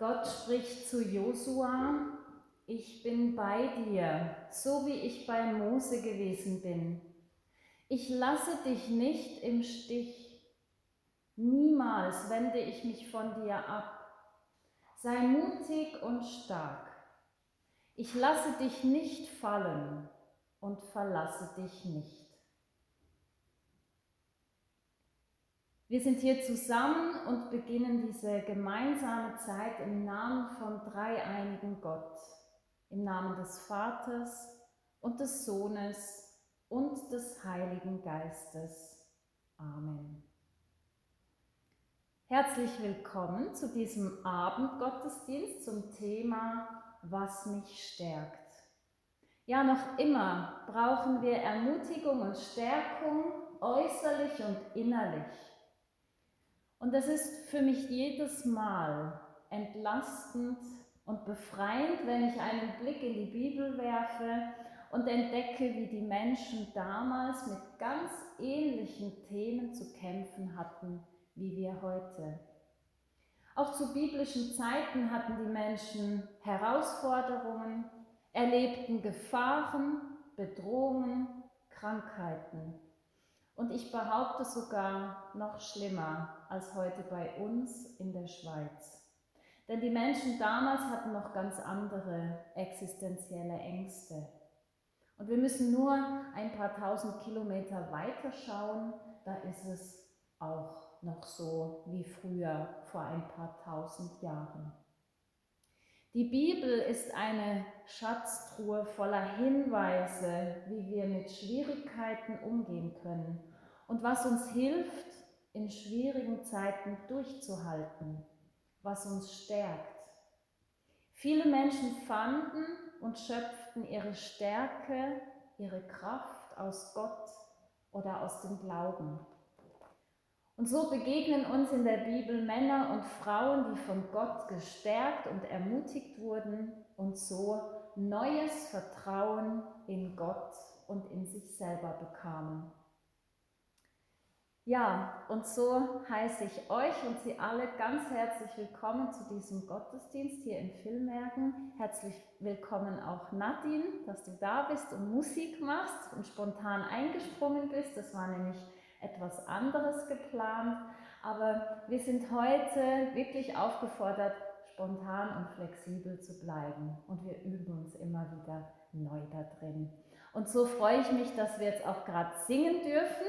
Gott spricht zu Josua, ich bin bei dir, so wie ich bei Mose gewesen bin. Ich lasse dich nicht im Stich. Niemals wende ich mich von dir ab. Sei mutig und stark. Ich lasse dich nicht fallen und verlasse dich nicht. Wir sind hier zusammen und beginnen diese gemeinsame Zeit im Namen vom dreieinigen Gott, im Namen des Vaters und des Sohnes und des Heiligen Geistes. Amen. Herzlich willkommen zu diesem Abendgottesdienst zum Thema, was mich stärkt. Ja, noch immer brauchen wir Ermutigung und Stärkung äußerlich und innerlich. Und das ist für mich jedes Mal entlastend und befreiend, wenn ich einen Blick in die Bibel werfe und entdecke, wie die Menschen damals mit ganz ähnlichen Themen zu kämpfen hatten wie wir heute. Auch zu biblischen Zeiten hatten die Menschen Herausforderungen, erlebten Gefahren, Bedrohungen, Krankheiten. Und ich behaupte sogar noch schlimmer als heute bei uns in der Schweiz. Denn die Menschen damals hatten noch ganz andere existenzielle Ängste. Und wir müssen nur ein paar tausend Kilometer weiter schauen, da ist es auch noch so wie früher vor ein paar tausend Jahren. Die Bibel ist eine Schatztruhe voller Hinweise, wie wir mit Schwierigkeiten umgehen können und was uns hilft, in schwierigen Zeiten durchzuhalten, was uns stärkt. Viele Menschen fanden und schöpften ihre Stärke, ihre Kraft aus Gott oder aus dem Glauben. Und so begegnen uns in der Bibel Männer und Frauen, die von Gott gestärkt und ermutigt wurden und so neues Vertrauen in Gott und in sich selber bekamen. Ja, und so heiße ich euch und Sie alle ganz herzlich willkommen zu diesem Gottesdienst hier in Villmergen. Herzlich willkommen auch Nadine, dass du da bist und Musik machst und spontan eingesprungen bist. Das war nämlich etwas anderes geplant, aber wir sind heute wirklich aufgefordert, spontan und flexibel zu bleiben und wir üben uns immer wieder neu da drin. Und so freue ich mich, dass wir jetzt auch gerade singen dürfen.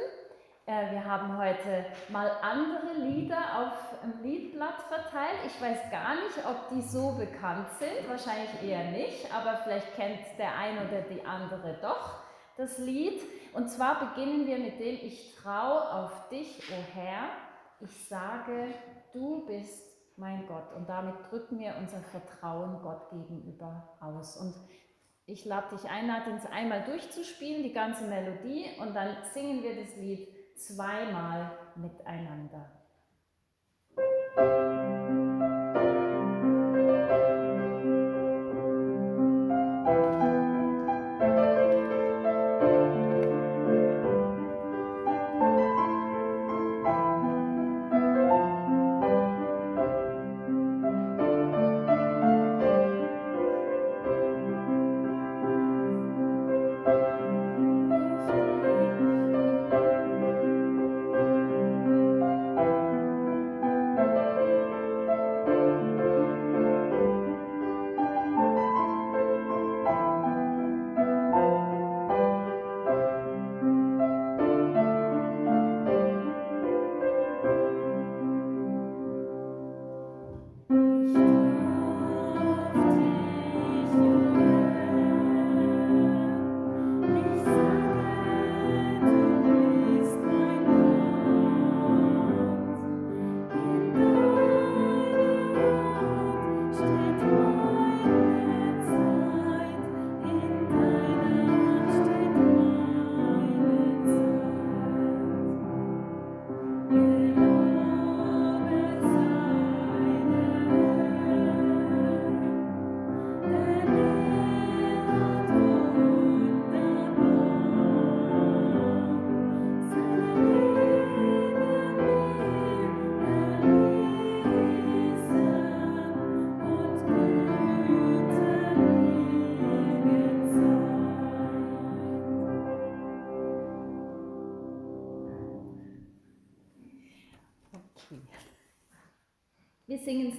Äh, wir haben heute mal andere Lieder auf dem Liedblatt verteilt. Ich weiß gar nicht, ob die so bekannt sind, wahrscheinlich eher nicht, aber vielleicht kennt der eine oder die andere doch das Lied. Und zwar beginnen wir mit dem Ich traue auf dich, o oh Herr. Ich sage, du bist mein Gott. Und damit drücken wir unser Vertrauen Gott gegenüber aus. Und ich lade dich ein, Nadine, einmal durchzuspielen, die ganze Melodie, und dann singen wir das Lied zweimal miteinander.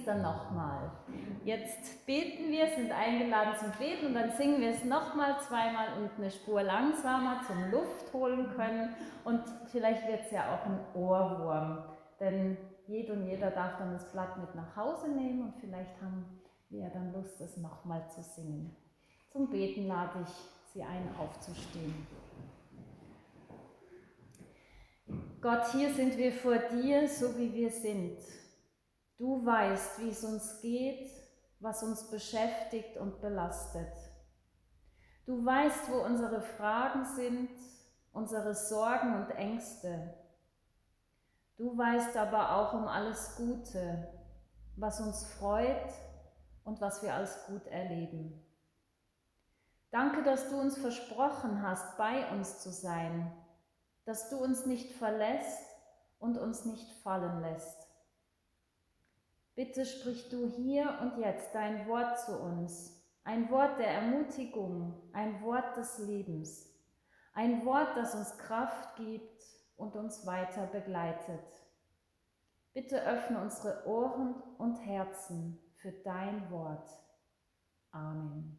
Dann nochmal. Jetzt beten wir, sind eingeladen zum Beten und dann singen wir es nochmal zweimal und eine Spur langsamer zum Luft holen können. Und vielleicht wird es ja auch ein Ohrwurm, denn jeder und jeder darf dann das Blatt mit nach Hause nehmen und vielleicht haben wir dann Lust, es nochmal zu singen. Zum Beten lade ich Sie ein, aufzustehen. Gott, hier sind wir vor dir, so wie wir sind. Du weißt, wie es uns geht, was uns beschäftigt und belastet. Du weißt, wo unsere Fragen sind, unsere Sorgen und Ängste. Du weißt aber auch um alles Gute, was uns freut und was wir als gut erleben. Danke, dass du uns versprochen hast, bei uns zu sein, dass du uns nicht verlässt und uns nicht fallen lässt. Bitte sprich du hier und jetzt dein Wort zu uns, ein Wort der Ermutigung, ein Wort des Lebens, ein Wort, das uns Kraft gibt und uns weiter begleitet. Bitte öffne unsere Ohren und Herzen für dein Wort. Amen.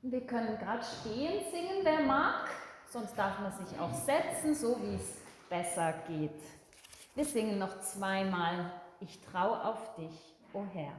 Wir können gerade stehen singen, wer mag, sonst darf man sich auch setzen, so wie es besser geht. Wir singen noch zweimal ich trau auf dich, o oh Herr.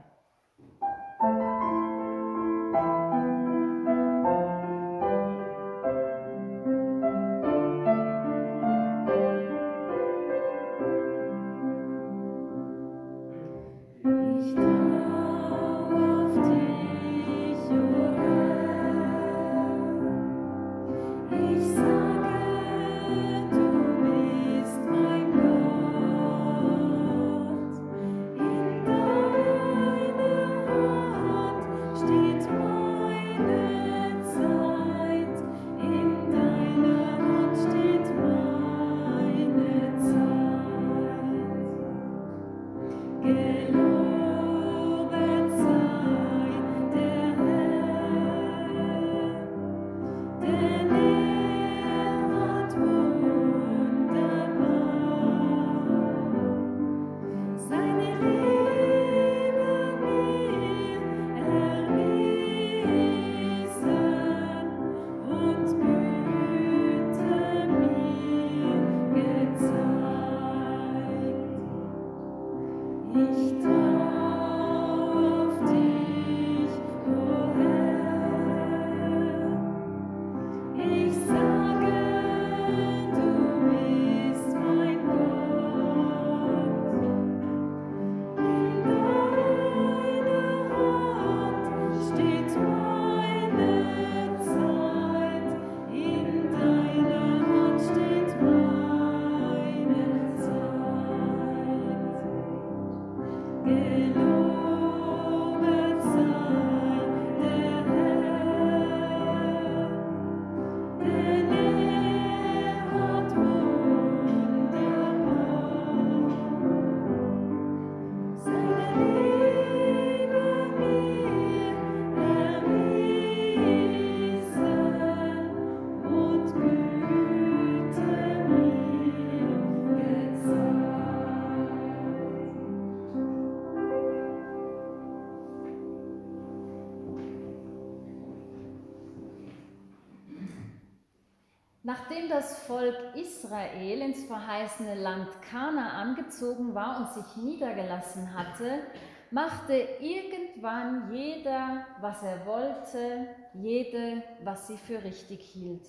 Das Volk Israel ins verheißene Land Kana angezogen war und sich niedergelassen hatte, machte irgendwann jeder, was er wollte, jede, was sie für richtig hielt.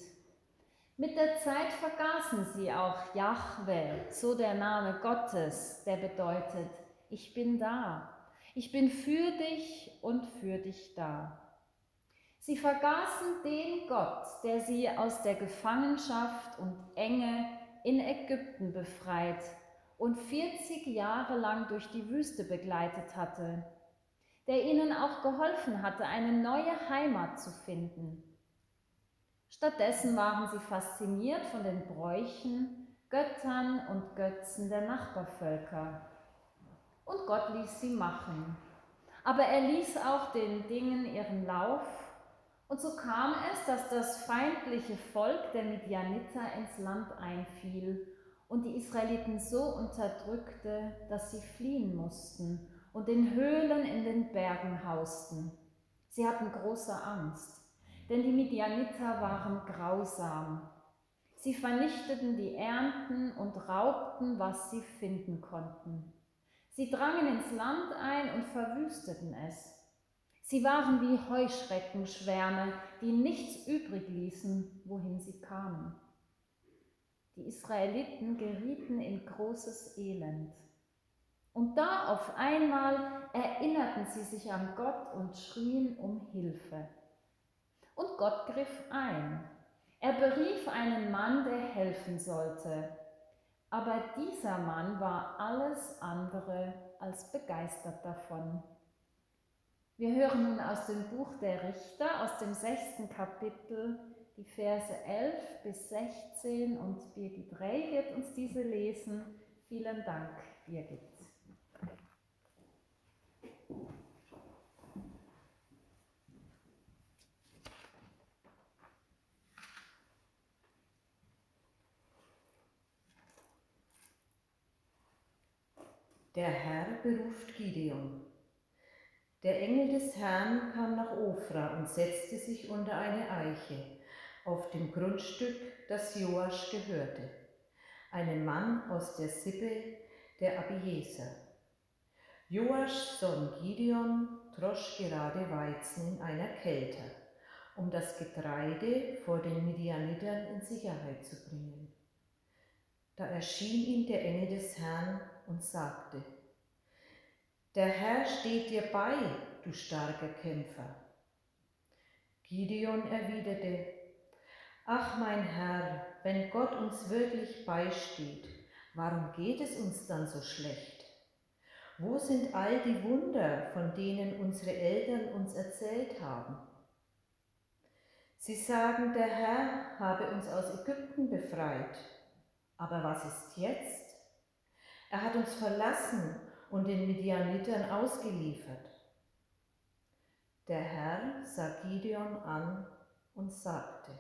Mit der Zeit vergaßen sie auch Jahwe, so der Name Gottes, der bedeutet, ich bin da, ich bin für dich und für dich da. Sie vergaßen den Gott, der sie aus der Gefangenschaft und Enge in Ägypten befreit und 40 Jahre lang durch die Wüste begleitet hatte, der ihnen auch geholfen hatte, eine neue Heimat zu finden. Stattdessen waren sie fasziniert von den Bräuchen, Göttern und Götzen der Nachbarvölker. Und Gott ließ sie machen. Aber er ließ auch den Dingen ihren Lauf und so kam es, dass das feindliche Volk der Midianiter ins Land einfiel und die Israeliten so unterdrückte, dass sie fliehen mussten und in Höhlen in den Bergen hausten. Sie hatten große Angst, denn die Midianiter waren grausam. Sie vernichteten die Ernten und raubten, was sie finden konnten. Sie drangen ins Land ein und verwüsteten es. Sie waren wie Heuschreckenschwärme, die nichts übrig ließen, wohin sie kamen. Die Israeliten gerieten in großes Elend. Und da auf einmal erinnerten sie sich an Gott und schrien um Hilfe. Und Gott griff ein. Er berief einen Mann, der helfen sollte. Aber dieser Mann war alles andere als begeistert davon. Wir hören nun aus dem Buch der Richter, aus dem sechsten Kapitel, die Verse 11 bis 16 und Birgit Rey wird uns diese lesen. Vielen Dank, Birgit. Der Herr beruft Gideon. Der Engel des Herrn kam nach Ofra und setzte sich unter eine Eiche auf dem Grundstück, das Joasch gehörte, einem Mann aus der Sippe der Abieser. Joaschs Sohn Gideon drosch gerade Weizen in einer Kälte, um das Getreide vor den Midianitern in Sicherheit zu bringen. Da erschien ihm der Engel des Herrn und sagte, der Herr steht dir bei, du starker Kämpfer. Gideon erwiderte, Ach mein Herr, wenn Gott uns wirklich beisteht, warum geht es uns dann so schlecht? Wo sind all die Wunder, von denen unsere Eltern uns erzählt haben? Sie sagen, der Herr habe uns aus Ägypten befreit. Aber was ist jetzt? Er hat uns verlassen und den Midianitern ausgeliefert. Der Herr sah Gideon an und sagte,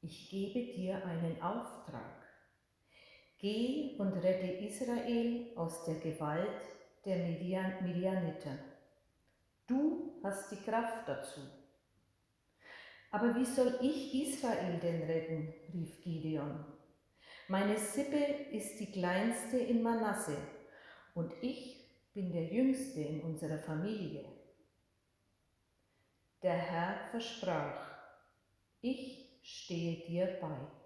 ich gebe dir einen Auftrag. Geh und rette Israel aus der Gewalt der Midian Midianiter. Du hast die Kraft dazu. Aber wie soll ich Israel denn retten? rief Gideon. Meine Sippe ist die kleinste in Manasse und ich bin der Jüngste in unserer Familie. Der Herr versprach, ich stehe dir bei.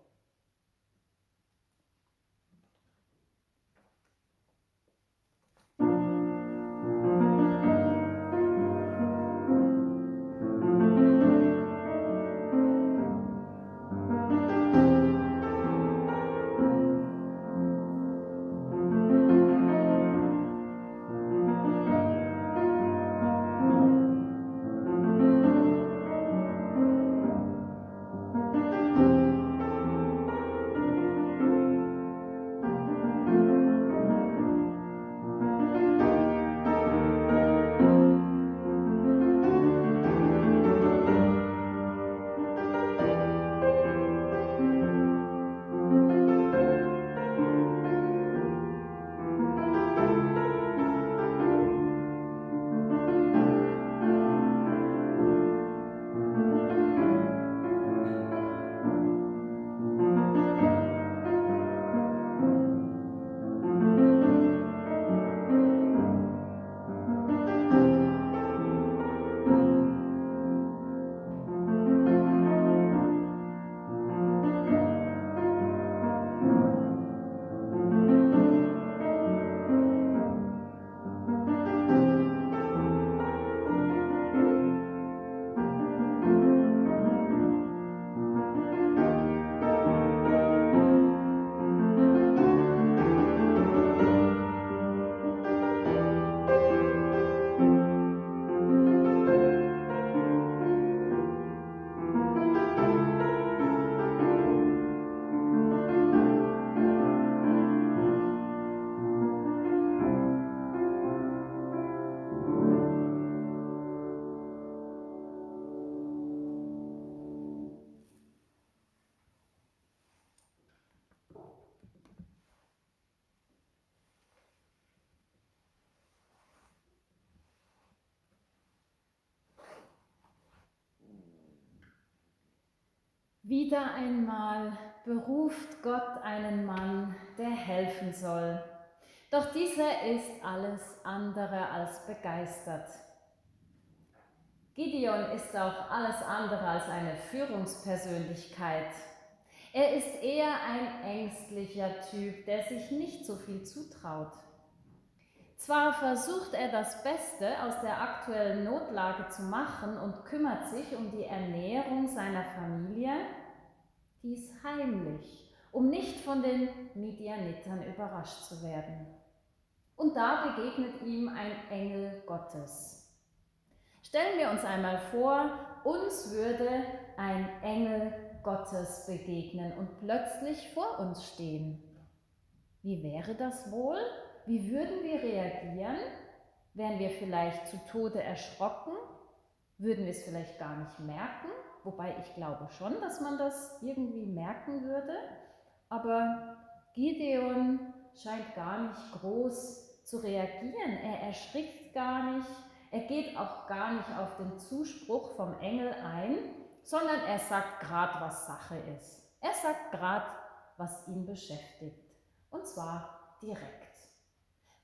Wieder einmal beruft Gott einen Mann, der helfen soll. Doch dieser ist alles andere als begeistert. Gideon ist auch alles andere als eine Führungspersönlichkeit. Er ist eher ein ängstlicher Typ, der sich nicht so viel zutraut. Zwar versucht er das Beste aus der aktuellen Notlage zu machen und kümmert sich um die Ernährung seiner Familie, dies heimlich, um nicht von den Midianitern überrascht zu werden. Und da begegnet ihm ein Engel Gottes. Stellen wir uns einmal vor, uns würde ein Engel Gottes begegnen und plötzlich vor uns stehen. Wie wäre das wohl? Wie würden wir reagieren? Wären wir vielleicht zu Tode erschrocken? Würden wir es vielleicht gar nicht merken? Wobei ich glaube schon, dass man das irgendwie merken würde. Aber Gideon scheint gar nicht groß zu reagieren. Er erschrickt gar nicht. Er geht auch gar nicht auf den Zuspruch vom Engel ein, sondern er sagt gerade, was Sache ist. Er sagt gerade, was ihn beschäftigt. Und zwar direkt.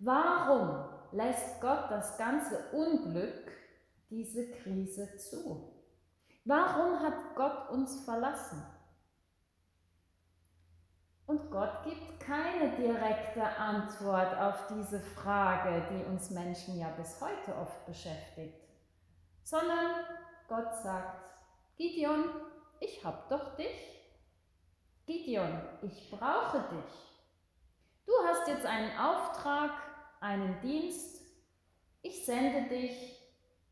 Warum lässt Gott das ganze Unglück, diese Krise zu? Warum hat Gott uns verlassen? Und Gott gibt keine direkte Antwort auf diese Frage, die uns Menschen ja bis heute oft beschäftigt, sondern Gott sagt, Gideon, ich hab doch dich. Gideon, ich brauche dich. Du hast jetzt einen Auftrag, einen Dienst, ich sende dich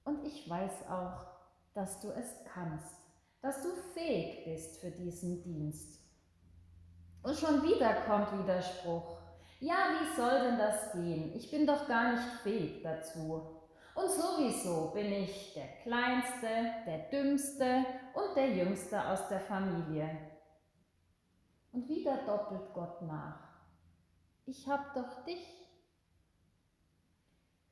und ich weiß auch, dass du es kannst, dass du fähig bist für diesen Dienst. Und schon wieder kommt Widerspruch. Ja, wie soll denn das gehen? Ich bin doch gar nicht fähig dazu. Und sowieso bin ich der Kleinste, der Dümmste und der Jüngste aus der Familie. Und wieder doppelt Gott nach. Ich hab doch dich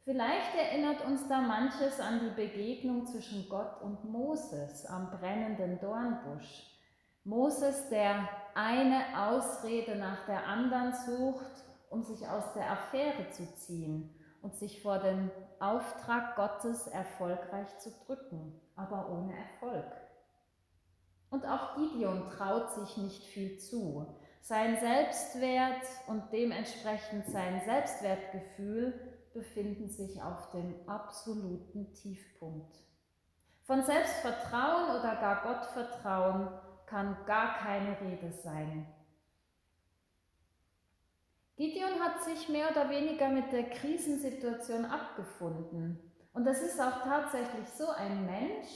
Vielleicht erinnert uns da manches an die Begegnung zwischen Gott und Moses am brennenden Dornbusch. Moses, der eine Ausrede nach der anderen sucht, um sich aus der Affäre zu ziehen und sich vor dem Auftrag Gottes erfolgreich zu drücken, aber ohne Erfolg. Und auch Gideon traut sich nicht viel zu. Sein Selbstwert und dementsprechend sein Selbstwertgefühl befinden sich auf dem absoluten Tiefpunkt. Von Selbstvertrauen oder gar Gottvertrauen kann gar keine Rede sein. Gideon hat sich mehr oder weniger mit der Krisensituation abgefunden. Und das ist auch tatsächlich so, ein Mensch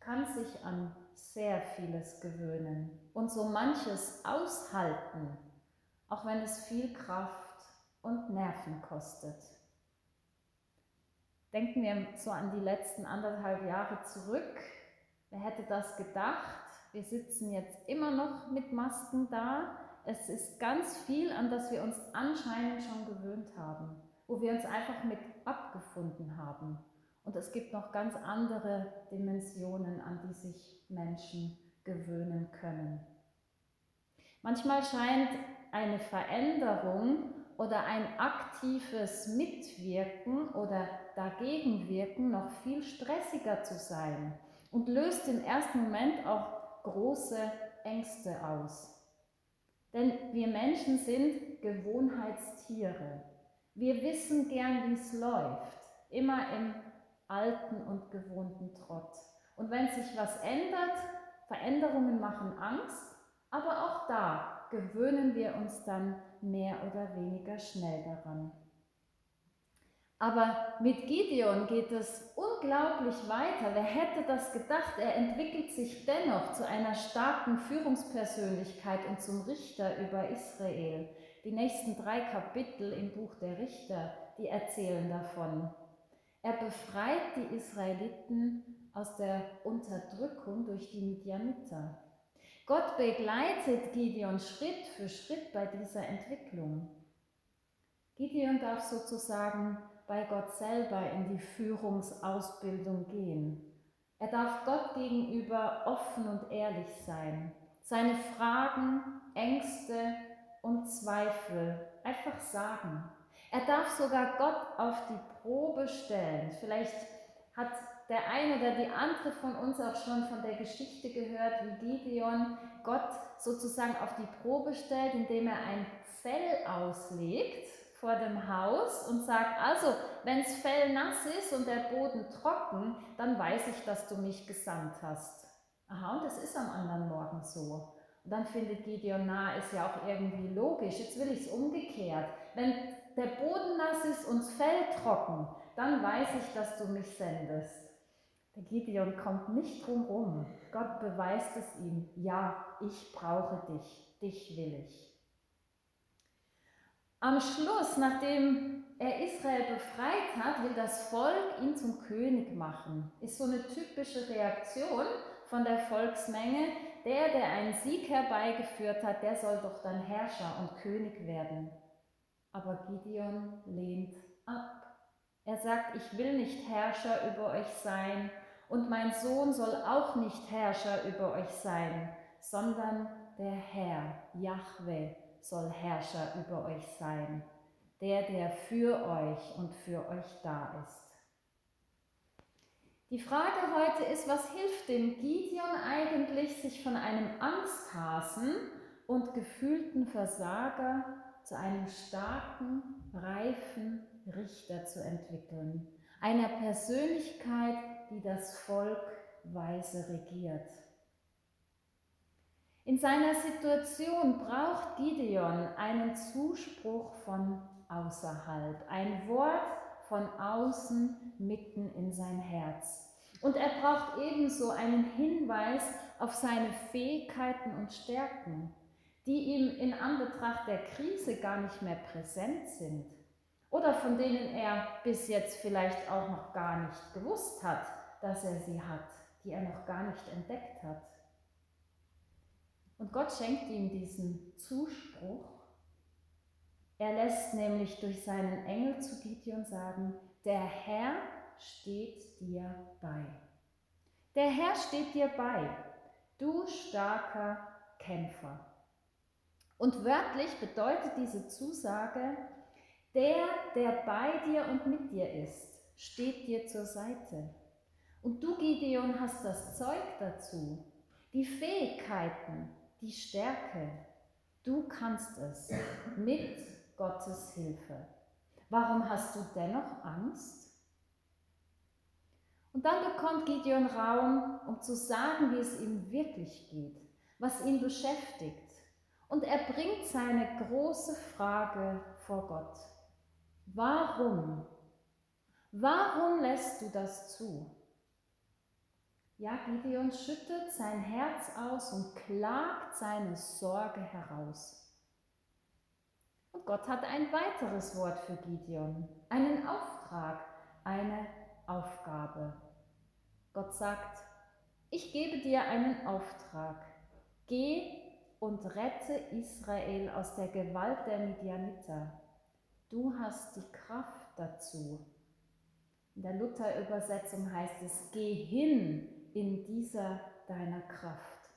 kann sich an sehr vieles gewöhnen und so manches aushalten, auch wenn es viel Kraft und Nerven kostet. Denken wir so an die letzten anderthalb Jahre zurück. Wer hätte das gedacht? Wir sitzen jetzt immer noch mit Masken da. Es ist ganz viel, an das wir uns anscheinend schon gewöhnt haben, wo wir uns einfach mit abgefunden haben. Und es gibt noch ganz andere Dimensionen, an die sich Menschen gewöhnen können. Manchmal scheint eine Veränderung oder ein aktives Mitwirken oder Dagegenwirken noch viel stressiger zu sein und löst im ersten Moment auch große Ängste aus. Denn wir Menschen sind Gewohnheitstiere. Wir wissen gern, wie es läuft, immer im alten und gewohnten Trott. Und wenn sich was ändert, Veränderungen machen Angst, aber auch da gewöhnen wir uns dann mehr oder weniger schnell daran. Aber mit Gideon geht es unglaublich weiter. Wer hätte das gedacht? Er entwickelt sich dennoch zu einer starken Führungspersönlichkeit und zum Richter über Israel. Die nächsten drei Kapitel im Buch der Richter, die erzählen davon. Er befreit die Israeliten aus der Unterdrückung durch die Midianiter. Gott begleitet Gideon Schritt für Schritt bei dieser Entwicklung. Gideon darf sozusagen bei Gott selber in die Führungsausbildung gehen. Er darf Gott gegenüber offen und ehrlich sein, seine Fragen, Ängste und Zweifel einfach sagen. Er darf sogar Gott auf die Probe stellen. Vielleicht hat der eine oder die andere von uns auch schon von der Geschichte gehört, wie Gideon Gott sozusagen auf die Probe stellt, indem er ein Fell auslegt vor dem Haus und sagt, also wenn das Fell nass ist und der Boden trocken, dann weiß ich, dass du mich gesandt hast. Aha, und das ist am anderen Morgen so. Und dann findet Gideon, na, ist ja auch irgendwie logisch. Jetzt will ich es umgekehrt. Wenn der Boden nass ist und das Fell trocken, dann weiß ich, dass du mich sendest. Der Gideon kommt nicht drum rum. Gott beweist es ihm. Ja, ich brauche dich. Dich will ich. Am Schluss, nachdem er Israel befreit hat, will das Volk ihn zum König machen. Ist so eine typische Reaktion von der Volksmenge. Der, der einen Sieg herbeigeführt hat, der soll doch dann Herrscher und König werden. Aber Gideon lehnt ab. Er sagt, ich will nicht Herrscher über euch sein und mein Sohn soll auch nicht Herrscher über euch sein, sondern der Herr, Jahwe, soll Herrscher über euch sein, der, der für euch und für euch da ist. Die Frage heute ist, was hilft dem Gideon eigentlich, sich von einem Angsthasen und gefühlten Versager zu einem starken, reifen Richter zu entwickeln, einer Persönlichkeit, die das Volk weise regiert. In seiner Situation braucht Gideon einen Zuspruch von außerhalb, ein Wort von außen mitten in sein Herz. Und er braucht ebenso einen Hinweis auf seine Fähigkeiten und Stärken, die ihm in Anbetracht der Krise gar nicht mehr präsent sind oder von denen er bis jetzt vielleicht auch noch gar nicht gewusst hat, dass er sie hat, die er noch gar nicht entdeckt hat. Und Gott schenkt ihm diesen Zuspruch. Er lässt nämlich durch seinen Engel zu Gideon sagen, der Herr steht dir bei. Der Herr steht dir bei, du starker Kämpfer. Und wörtlich bedeutet diese Zusage, der, der bei dir und mit dir ist, steht dir zur Seite. Und du, Gideon, hast das Zeug dazu, die Fähigkeiten, die Stärke. Du kannst es mit Gottes Hilfe. Warum hast du dennoch Angst? Und dann bekommt Gideon Raum, um zu sagen, wie es ihm wirklich geht, was ihn beschäftigt. Und er bringt seine große Frage vor Gott. Warum? Warum lässt du das zu? Ja, Gideon schüttet sein Herz aus und klagt seine Sorge heraus. Und Gott hat ein weiteres Wort für Gideon, einen Auftrag, eine Aufgabe. Gott sagt, ich gebe dir einen Auftrag. Geh und rette Israel aus der Gewalt der Midianiter. Du hast die Kraft dazu. In der Luther-Übersetzung heißt es, geh hin in dieser deiner Kraft.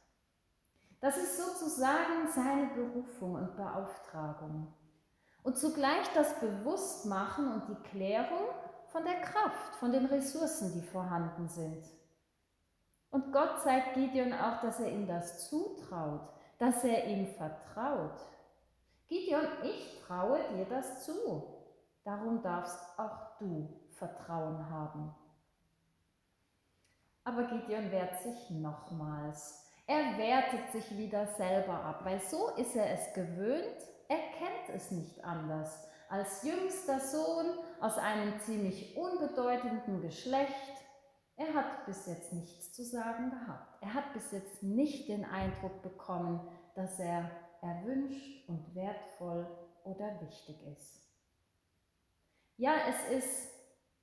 Das ist sozusagen seine Berufung und Beauftragung. Und zugleich das Bewusstmachen und die Klärung von der Kraft, von den Ressourcen, die vorhanden sind. Und Gott zeigt Gideon auch, dass er ihm das zutraut, dass er ihm vertraut. Gideon, ich traue dir das zu. Darum darfst auch du Vertrauen haben. Aber Gideon wehrt sich nochmals. Er wertet sich wieder selber ab, weil so ist er es gewöhnt. Er kennt es nicht anders. Als jüngster Sohn aus einem ziemlich unbedeutenden Geschlecht. Er hat bis jetzt nichts zu sagen gehabt. Er hat bis jetzt nicht den Eindruck bekommen, dass er erwünscht und wertvoll oder wichtig ist. Ja, es ist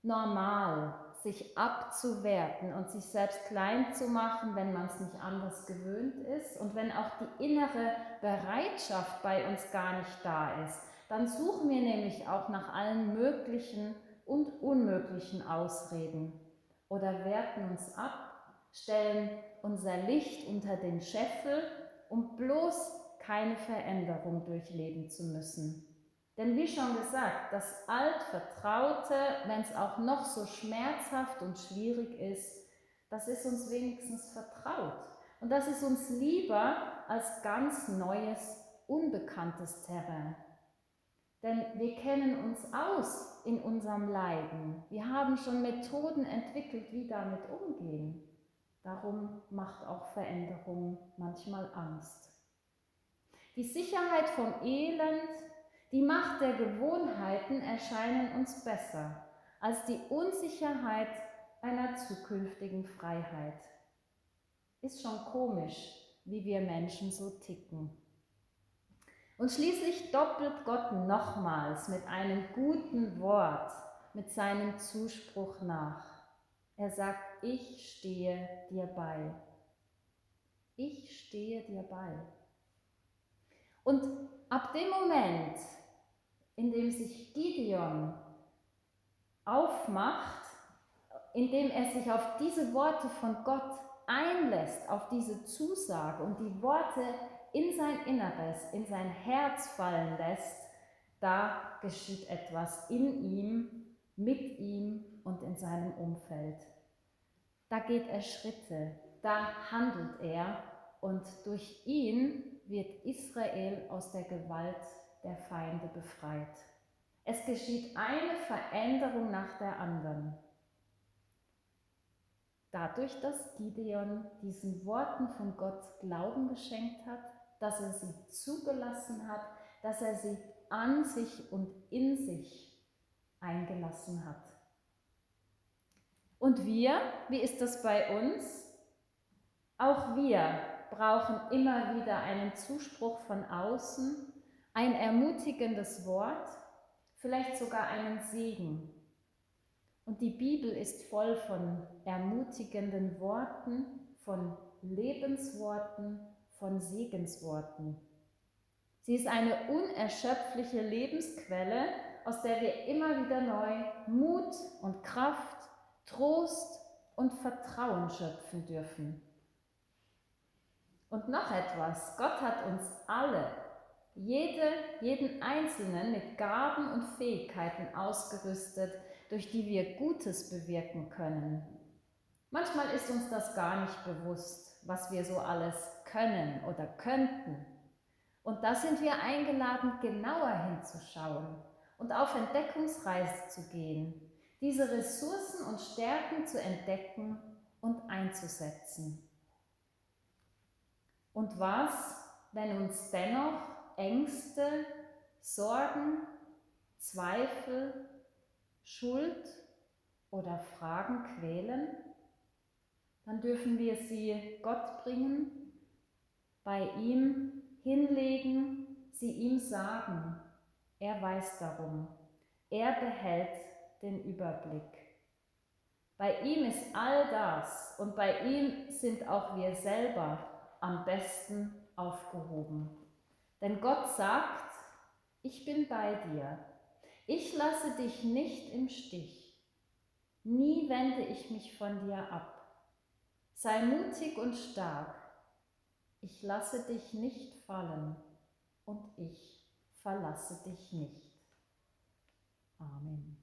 normal, sich abzuwerten und sich selbst klein zu machen, wenn man es nicht anders gewöhnt ist und wenn auch die innere Bereitschaft bei uns gar nicht da ist, dann suchen wir nämlich auch nach allen möglichen und unmöglichen Ausreden oder werten uns ab, stellen unser Licht unter den Scheffel um bloß keine Veränderung durchleben zu müssen. Denn wie schon gesagt, das Altvertraute, wenn es auch noch so schmerzhaft und schwierig ist, das ist uns wenigstens vertraut. Und das ist uns lieber als ganz neues, unbekanntes Terrain. Denn wir kennen uns aus in unserem Leiden. Wir haben schon Methoden entwickelt, wie damit umgehen. Darum macht auch Veränderung manchmal Angst. Die Sicherheit vom Elend, die Macht der Gewohnheiten erscheinen uns besser als die Unsicherheit einer zukünftigen Freiheit. Ist schon komisch, wie wir Menschen so ticken. Und schließlich doppelt Gott nochmals mit einem guten Wort, mit seinem Zuspruch nach. Er sagt, ich stehe dir bei. Ich stehe dir bei. Und ab dem Moment, in dem sich Gideon aufmacht, in dem er sich auf diese Worte von Gott einlässt, auf diese Zusage und die Worte in sein Inneres, in sein Herz fallen lässt, da geschieht etwas in ihm, mit ihm und in seinem Umfeld. Da geht er Schritte, da handelt er und durch ihn wird Israel aus der Gewalt der Feinde befreit. Es geschieht eine Veränderung nach der anderen. Dadurch, dass Gideon diesen Worten von Gott Glauben geschenkt hat, dass er sie zugelassen hat, dass er sie an sich und in sich eingelassen hat. Und wir, wie ist das bei uns? Auch wir brauchen immer wieder einen Zuspruch von außen, ein ermutigendes Wort, vielleicht sogar einen Segen. Und die Bibel ist voll von ermutigenden Worten, von Lebensworten, von Segensworten. Sie ist eine unerschöpfliche Lebensquelle, aus der wir immer wieder neu Mut und Kraft, Trost und Vertrauen schöpfen dürfen. Und noch etwas, Gott hat uns alle, jede, jeden Einzelnen mit Gaben und Fähigkeiten ausgerüstet, durch die wir Gutes bewirken können. Manchmal ist uns das gar nicht bewusst, was wir so alles können oder könnten. Und da sind wir eingeladen, genauer hinzuschauen und auf Entdeckungsreise zu gehen, diese Ressourcen und Stärken zu entdecken und einzusetzen. Und was, wenn uns dennoch Ängste, Sorgen, Zweifel, Schuld oder Fragen quälen? Dann dürfen wir sie Gott bringen bei ihm hinlegen, sie ihm sagen. Er weiß darum. Er behält den Überblick. Bei ihm ist all das und bei ihm sind auch wir selber am besten aufgehoben. Denn Gott sagt, ich bin bei dir. Ich lasse dich nicht im Stich. Nie wende ich mich von dir ab. Sei mutig und stark ich lasse dich nicht fallen und ich verlasse dich nicht. Amen.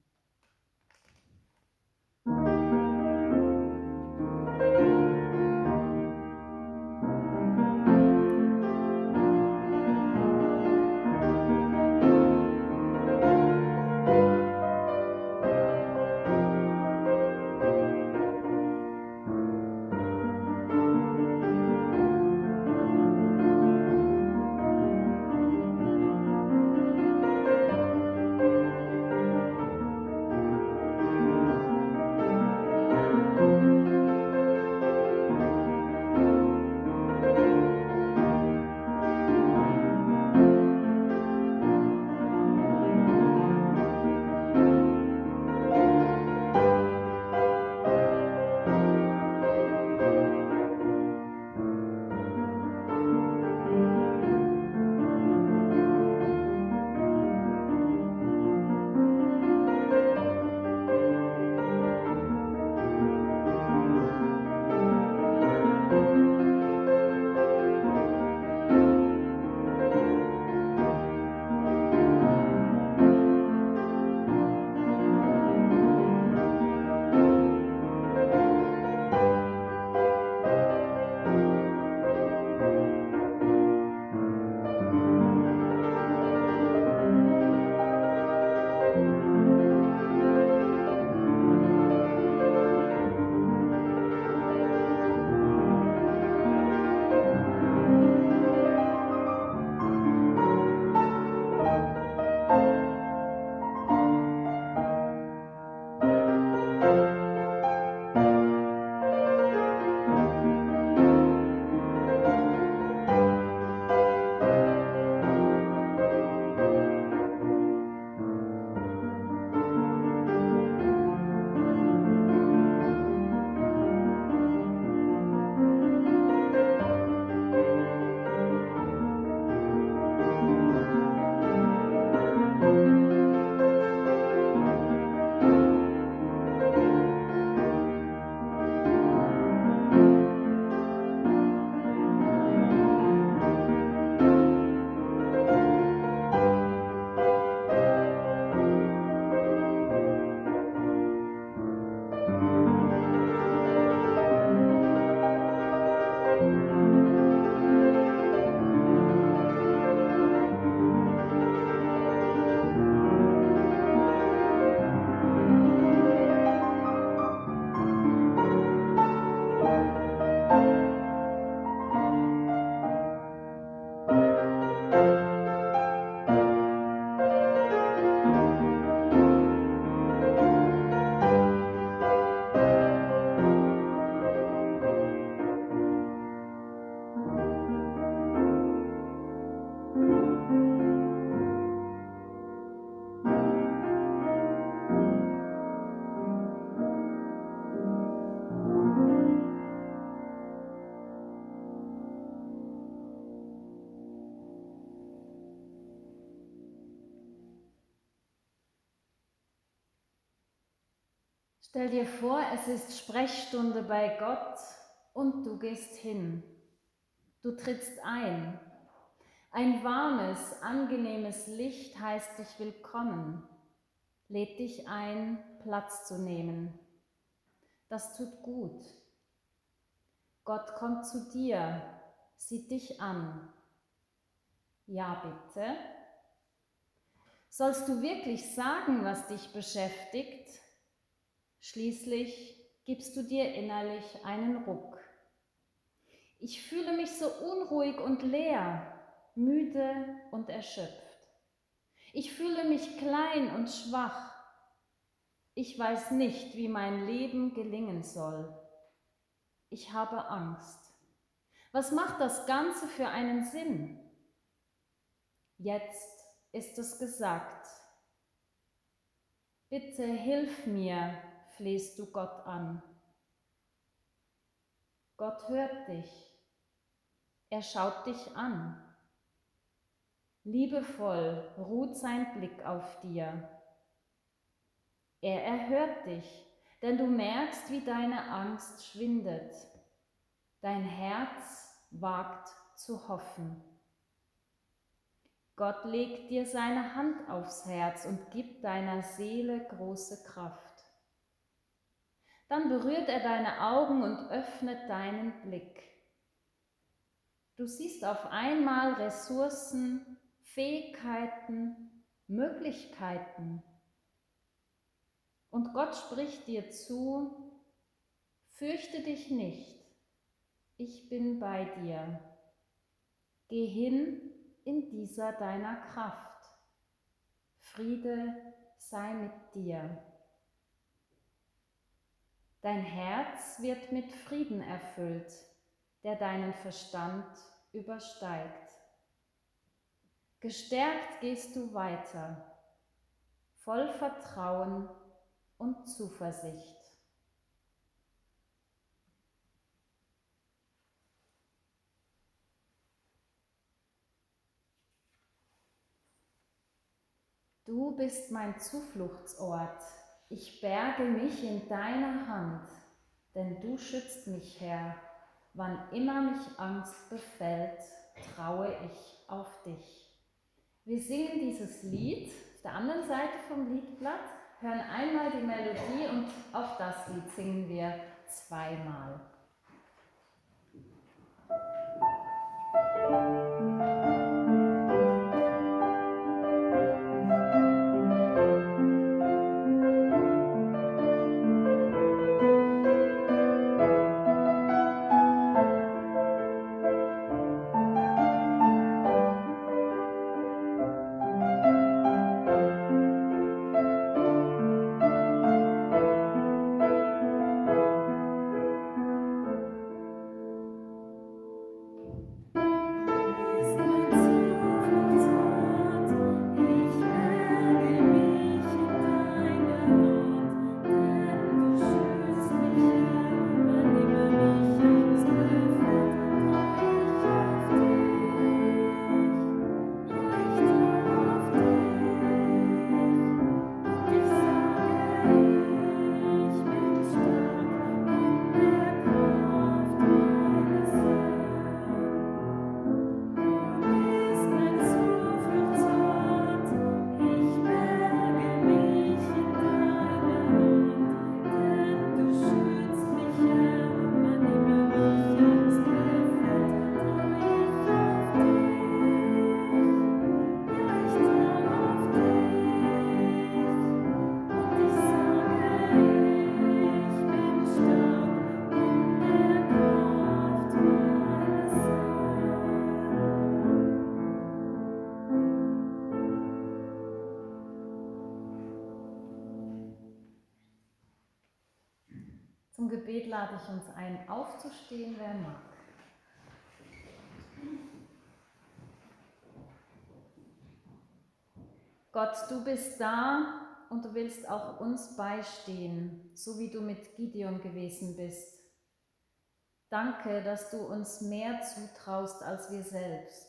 Stell dir vor, es ist Sprechstunde bei Gott und du gehst hin. Du trittst ein. Ein warmes, angenehmes Licht heißt dich willkommen, lädt dich ein, Platz zu nehmen. Das tut gut. Gott kommt zu dir, sieht dich an. Ja, bitte. Sollst du wirklich sagen, was dich beschäftigt? Schließlich gibst du dir innerlich einen Ruck. Ich fühle mich so unruhig und leer, müde und erschöpft. Ich fühle mich klein und schwach. Ich weiß nicht, wie mein Leben gelingen soll. Ich habe Angst. Was macht das Ganze für einen Sinn? Jetzt ist es gesagt. Bitte hilf mir, flehst du Gott an. Gott hört dich. Er schaut dich an. Liebevoll ruht sein Blick auf dir. Er erhört dich, denn du merkst, wie deine Angst schwindet. Dein Herz wagt zu hoffen. Gott legt dir seine Hand aufs Herz und gibt deiner Seele große Kraft. Dann berührt er deine Augen und öffnet deinen Blick. Du siehst auf einmal Ressourcen, Fähigkeiten, Möglichkeiten. Und Gott spricht dir zu, fürchte dich nicht, ich bin bei dir. Geh hin in dieser deiner Kraft. Friede sei mit dir. Dein Herz wird mit Frieden erfüllt, der deinen Verstand übersteigt. Gestärkt gehst du weiter, voll Vertrauen und Zuversicht. Du bist mein Zufluchtsort, ich berge mich in deiner Hand, denn du schützt mich, Herr. Wann immer mich Angst befällt, traue ich auf dich. Wir singen dieses Lied auf der anderen Seite vom Liedblatt, hören einmal die Melodie und auch das Lied singen wir zweimal. Lade ich uns ein, aufzustehen, wer mag. Gott, du bist da und du willst auch uns beistehen, so wie du mit Gideon gewesen bist. Danke, dass du uns mehr zutraust als wir selbst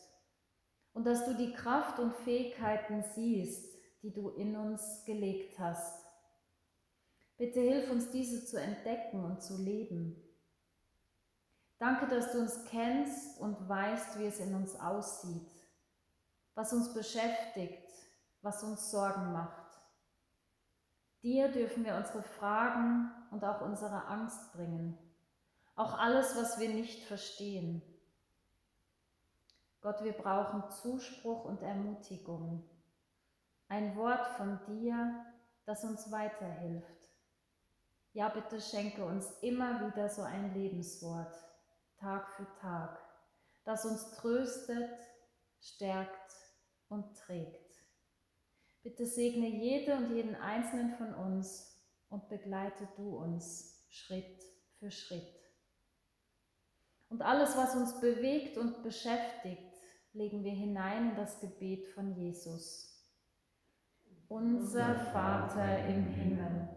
und dass du die Kraft und Fähigkeiten siehst, die du in uns gelegt hast. Bitte hilf uns, diese zu entdecken und zu leben. Danke, dass du uns kennst und weißt, wie es in uns aussieht, was uns beschäftigt, was uns Sorgen macht. Dir dürfen wir unsere Fragen und auch unsere Angst bringen, auch alles, was wir nicht verstehen. Gott, wir brauchen Zuspruch und Ermutigung, ein Wort von dir, das uns weiterhilft. Ja, bitte schenke uns immer wieder so ein Lebenswort, Tag für Tag, das uns tröstet, stärkt und trägt. Bitte segne jede und jeden einzelnen von uns und begleite du uns Schritt für Schritt. Und alles, was uns bewegt und beschäftigt, legen wir hinein in das Gebet von Jesus. Unser Vater im Himmel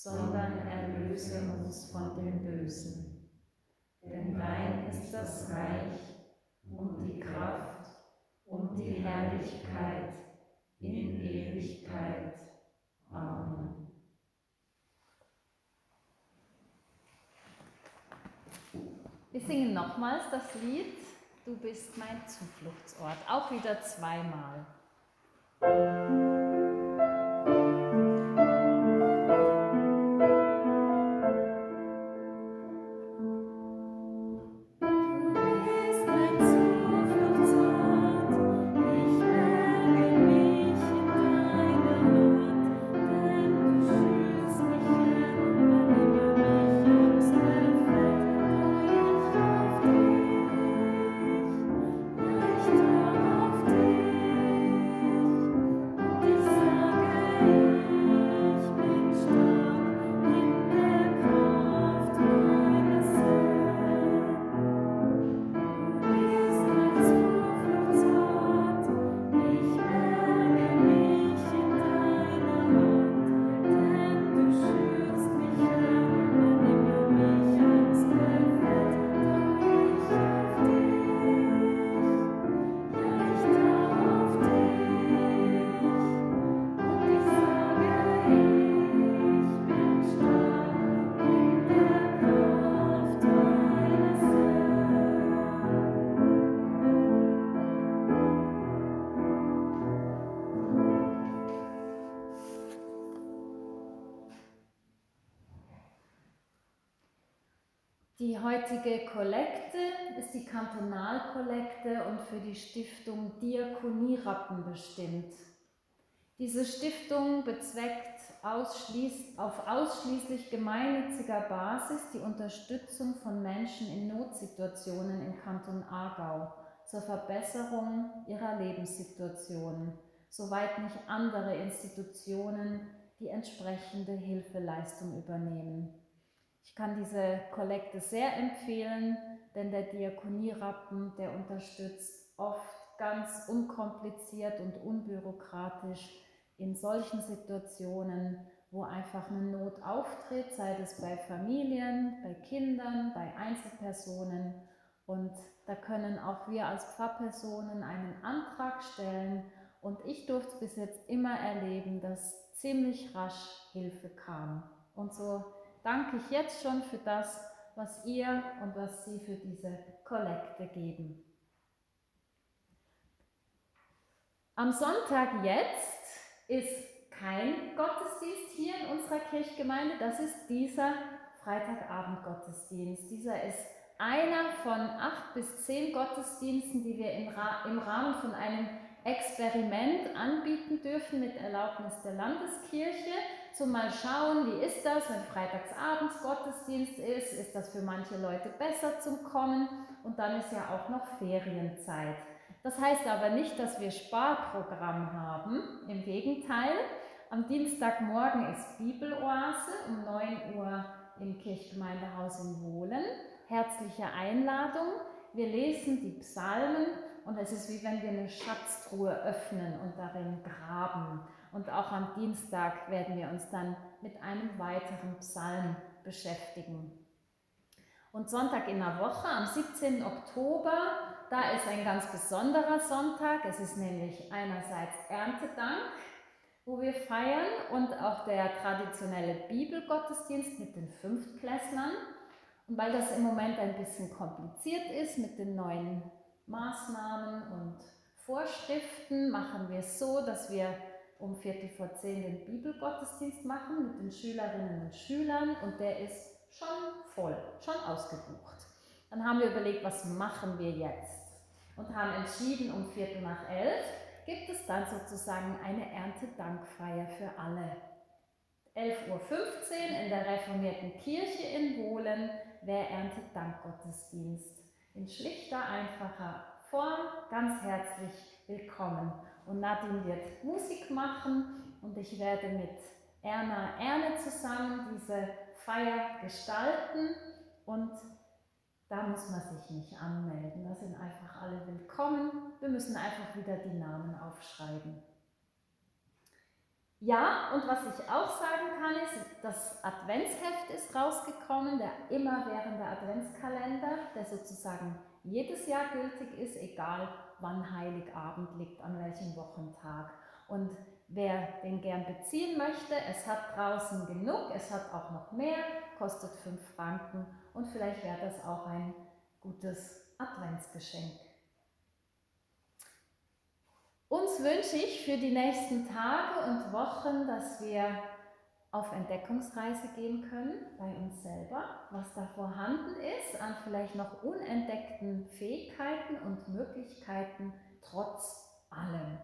sondern erlöse uns von dem Bösen. Denn dein ist das Reich und die Kraft und die Herrlichkeit in Ewigkeit. Amen. Wir singen nochmals das Lied Du bist mein Zufluchtsort, auch wieder zweimal. Heutige Kollekte ist die Kantonalkollekte und für die Stiftung Diakonierappen bestimmt. Diese Stiftung bezweckt ausschließ, auf ausschließlich gemeinnütziger Basis die Unterstützung von Menschen in Notsituationen im Kanton Aargau zur Verbesserung ihrer Lebenssituation, soweit nicht andere Institutionen die entsprechende Hilfeleistung übernehmen. Ich kann diese Kollekte sehr empfehlen, denn der Diakonierappen, der unterstützt oft ganz unkompliziert und unbürokratisch in solchen Situationen, wo einfach eine Not auftritt, sei es bei Familien, bei Kindern, bei Einzelpersonen. Und da können auch wir als Pfarrpersonen einen Antrag stellen. Und ich durfte bis jetzt immer erleben, dass ziemlich rasch Hilfe kam. Und so danke ich jetzt schon für das, was ihr und was Sie für diese Kollekte geben. Am Sonntag jetzt ist kein Gottesdienst hier in unserer Kirchgemeinde, das ist dieser Freitagabend-Gottesdienst. Dieser ist einer von acht bis zehn Gottesdiensten, die wir im Rahmen von einem Experiment anbieten dürfen mit Erlaubnis der Landeskirche. Zum mal schauen, wie ist das, wenn freitagsabends Gottesdienst ist, ist das für manche Leute besser zum Kommen und dann ist ja auch noch Ferienzeit. Das heißt aber nicht, dass wir Sparprogramm haben, im Gegenteil. Am Dienstagmorgen ist Bibeloase um 9 Uhr im Kirchgemeindehaus in Wohlen. Herzliche Einladung. Wir lesen die Psalmen und es ist wie wenn wir eine Schatztruhe öffnen und darin graben. Und auch am Dienstag werden wir uns dann mit einem weiteren Psalm beschäftigen. Und Sonntag in der Woche, am 17. Oktober, da ist ein ganz besonderer Sonntag. Es ist nämlich einerseits Erntedank, wo wir feiern, und auch der traditionelle Bibelgottesdienst mit den Fünftklässlern. Und weil das im Moment ein bisschen kompliziert ist mit den neuen Maßnahmen und Vorschriften machen wir so, dass wir um Viertel vor zehn den Bibelgottesdienst machen mit den Schülerinnen und Schülern und der ist schon voll, schon ausgebucht. Dann haben wir überlegt, was machen wir jetzt und haben entschieden, um Viertel nach elf gibt es dann sozusagen eine Erntedankfeier für alle. 11.15 Uhr in der reformierten Kirche in Wohlen wäre Erntedankgottesdienst in schlichter, einfacher Form ganz herzlich willkommen. Und Nadine wird Musik machen und ich werde mit Erna Erne zusammen diese Feier gestalten und da muss man sich nicht anmelden. Da sind einfach alle willkommen. Wir müssen einfach wieder die Namen aufschreiben. Ja, und was ich auch sagen kann, ist, das Adventsheft ist rausgekommen, der immerwährende Adventskalender, der sozusagen jedes Jahr gültig ist, egal wann Heiligabend liegt, an welchem Wochentag. Und wer den gern beziehen möchte, es hat draußen genug, es hat auch noch mehr, kostet 5 Franken und vielleicht wäre das auch ein gutes Adventsgeschenk. Uns wünsche ich für die nächsten Tage und Wochen, dass wir auf Entdeckungsreise gehen können bei uns selber, was da vorhanden ist an vielleicht noch unentdeckten Fähigkeiten und Möglichkeiten trotz allem,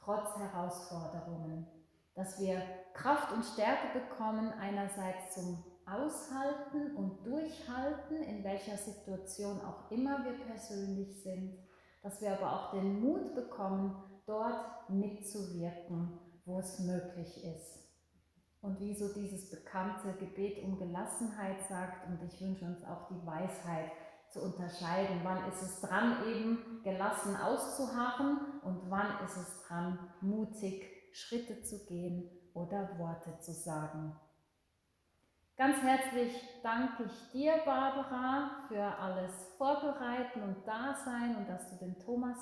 trotz Herausforderungen, dass wir Kraft und Stärke bekommen, einerseits zum Aushalten und Durchhalten, in welcher Situation auch immer wir persönlich sind, dass wir aber auch den Mut bekommen, dort mitzuwirken, wo es möglich ist. Und wie so dieses bekannte Gebet um Gelassenheit sagt, und ich wünsche uns auch die Weisheit zu unterscheiden, wann ist es dran, eben gelassen auszuharren und wann ist es dran, mutig Schritte zu gehen oder Worte zu sagen. Ganz herzlich danke ich dir, Barbara, für alles Vorbereiten und Dasein und dass du den Thomas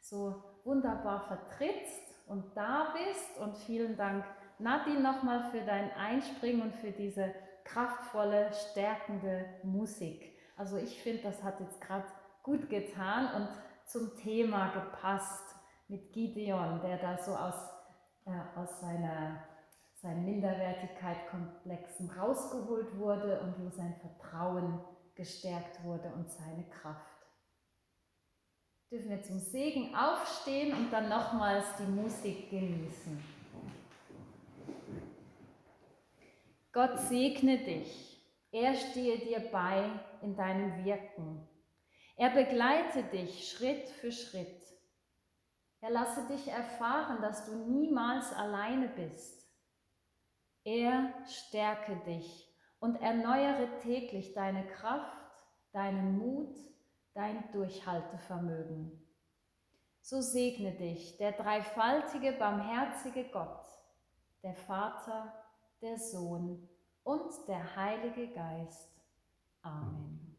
so wunderbar vertrittst und da bist. Und vielen Dank, Nadine, nochmal für dein Einspringen und für diese kraftvolle, stärkende Musik. Also ich finde, das hat jetzt gerade gut getan und zum Thema gepasst mit Gideon, der da so aus, äh, aus seiner, seinen Minderwertigkeitkomplexen rausgeholt wurde und wo sein Vertrauen gestärkt wurde und seine Kraft dürfen wir zum Segen aufstehen und dann nochmals die Musik genießen. Gott segne dich. Er stehe dir bei in deinem Wirken. Er begleite dich Schritt für Schritt. Er lasse dich erfahren, dass du niemals alleine bist. Er stärke dich und erneuere täglich deine Kraft, deinen Mut, dein Durchhaltevermögen. So segne dich der dreifaltige, barmherzige Gott, der Vater, der Sohn und der Heilige Geist. Amen.